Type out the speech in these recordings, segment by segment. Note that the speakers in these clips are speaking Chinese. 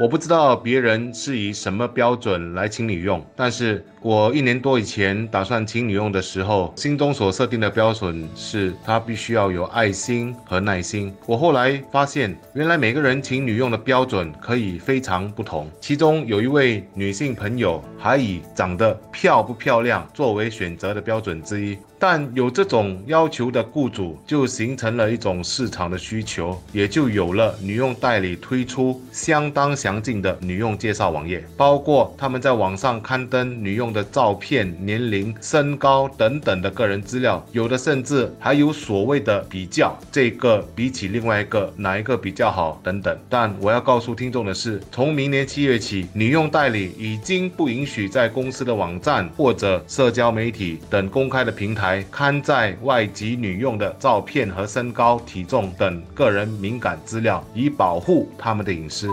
我不知道别人是以什么标准来请女用，但是我一年多以前打算请女用的时候，心中所设定的标准是她必须要有爱心和耐心。我后来发现，原来每个人请女用的标准可以非常不同。其中有一位女性朋友还以长得漂不漂亮作为选择的标准之一。但有这种要求的雇主，就形成了一种市场的需求，也就有了女用代理推出相当详尽的女用介绍网页，包括他们在网上刊登女用的照片、年龄、身高等等的个人资料，有的甚至还有所谓的比较，这个比起另外一个哪一个比较好等等。但我要告诉听众的是，从明年七月起，女用代理已经不允许在公司的网站或者社交媒体等公开的平台。来刊载外籍女用的照片和身高、体重等个人敏感资料，以保护他们的隐私。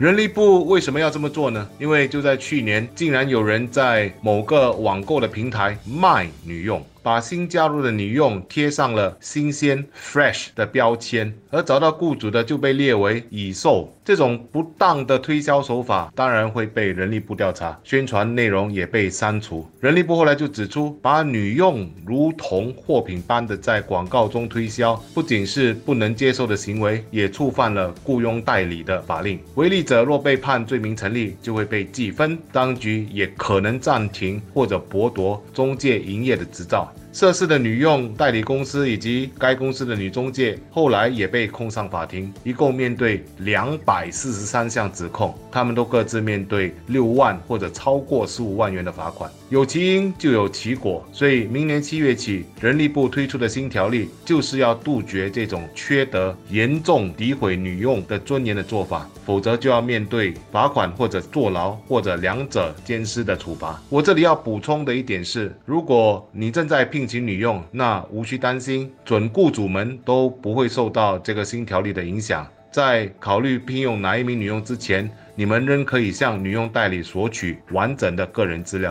人力部为什么要这么做呢？因为就在去年，竟然有人在某个网购的平台卖女用。把新加入的女佣贴上了新鲜 （fresh） 的标签，而找到雇主的就被列为已售。这种不当的推销手法当然会被人力部调查，宣传内容也被删除。人力部后来就指出，把女佣如同货品般的在广告中推销，不仅是不能接受的行为，也触犯了雇佣代理的法令。违例者若被判罪名成立，就会被记分，当局也可能暂停或者剥夺中介营业的执照。Talk. 涉事的女佣代理公司以及该公司的女中介后来也被控上法庭，一共面对两百四十三项指控，他们都各自面对六万或者超过十五万元的罚款。有其因就有其果，所以明年七月起，人力部推出的新条例就是要杜绝这种缺德、严重诋毁女佣的尊严的做法，否则就要面对罚款或者坐牢或者两者兼施的处罚。我这里要补充的一点是，如果你正在聘聘请女佣，那无需担心，准雇主们都不会受到这个新条例的影响。在考虑聘用哪一名女佣之前，你们仍可以向女佣代理索取完整的个人资料。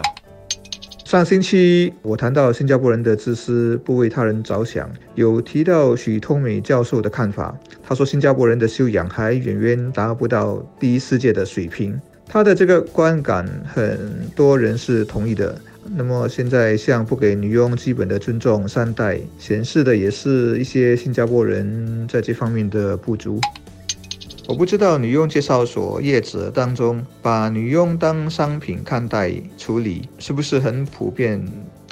上星期我谈到新加坡人的自私，不为他人着想，有提到许通美教授的看法。他说新加坡人的修养还远远达不到第一世界的水平。他的这个观感，很多人是同意的。那么现在像不给女佣基本的尊重善待，显示的也是一些新加坡人在这方面的不足。我不知道女佣介绍所业者当中把女佣当商品看待处理是不是很普遍，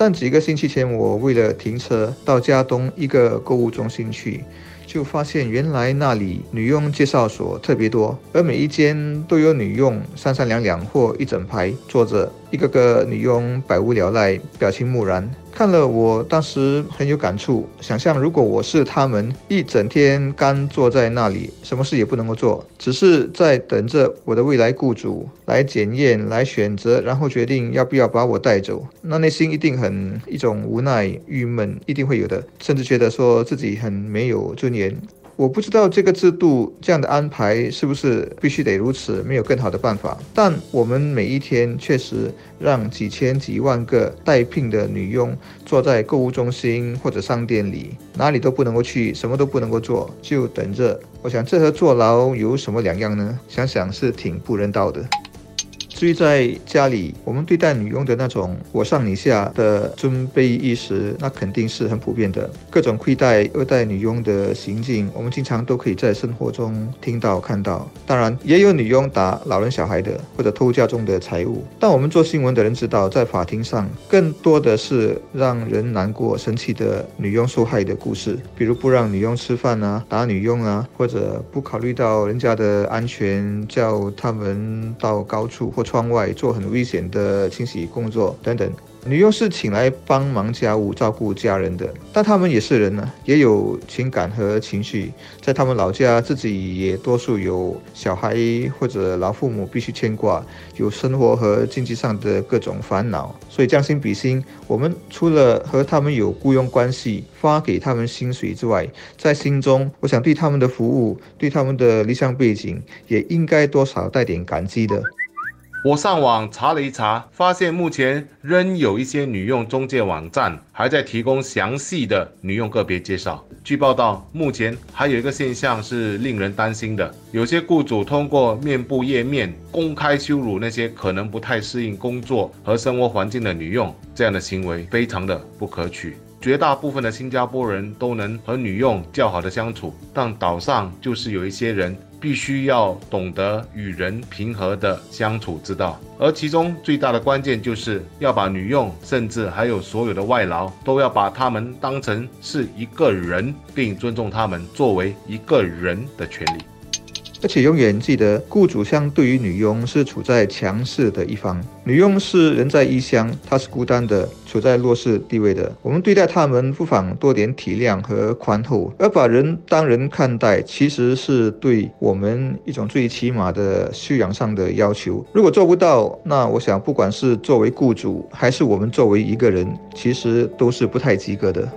但几个星期前我为了停车到加东一个购物中心去。就发现原来那里女佣介绍所特别多，而每一间都有女佣三三两两或一整排坐着，一个个女佣百无聊赖，表情木然。看了，我当时很有感触。想象如果我是他们，一整天干坐在那里，什么事也不能够做，只是在等着我的未来雇主来检验、来选择，然后决定要不要把我带走，那内心一定很一种无奈、郁闷，一定会有的，甚至觉得说自己很没有尊严。我不知道这个制度这样的安排是不是必须得如此，没有更好的办法。但我们每一天确实让几千几万个待聘的女佣坐在购物中心或者商店里，哪里都不能够去，什么都不能够做，就等着。我想这和坐牢有什么两样呢？想想是挺不人道的。至于在家里，我们对待女佣的那种我上你下的尊卑意识，那肯定是很普遍的。各种亏待、恶待女佣的行径，我们经常都可以在生活中听到、看到。当然，也有女佣打老人、小孩的，或者偷家中的财物。但我们做新闻的人知道，在法庭上，更多的是让人难过、生气的女佣受害的故事，比如不让女佣吃饭啊，打女佣啊，或者不考虑到人家的安全，叫他们到高处或。窗外做很危险的清洗工作等等，女佣是请来帮忙家务、照顾家人的，但他们也是人呢，也有情感和情绪，在他们老家自己也多数有小孩或者老父母必须牵挂，有生活和经济上的各种烦恼，所以将心比心，我们除了和他们有雇佣关系、发给他们薪水之外，在心中，我想对他们的服务、对他们的理想背景，也应该多少带点感激的。我上网查了一查，发现目前仍有一些女用中介网站还在提供详细的女用个别介绍。据报道，目前还有一个现象是令人担心的：有些雇主通过面部页面公开羞辱那些可能不太适应工作和生活环境的女用，这样的行为非常的不可取。绝大部分的新加坡人都能和女用较好的相处，但岛上就是有一些人。必须要懂得与人平和的相处之道，而其中最大的关键就是要把女佣，甚至还有所有的外劳，都要把他们当成是一个人，并尊重他们作为一个人的权利。而且永远记得，雇主相对于女佣是处在强势的一方。女佣是人在异乡，她是孤单的，处在弱势地位的。我们对待他们不妨多点体谅和宽厚，而把人当人看待，其实是对我们一种最起码的修养上的要求。如果做不到，那我想，不管是作为雇主，还是我们作为一个人，其实都是不太及格的。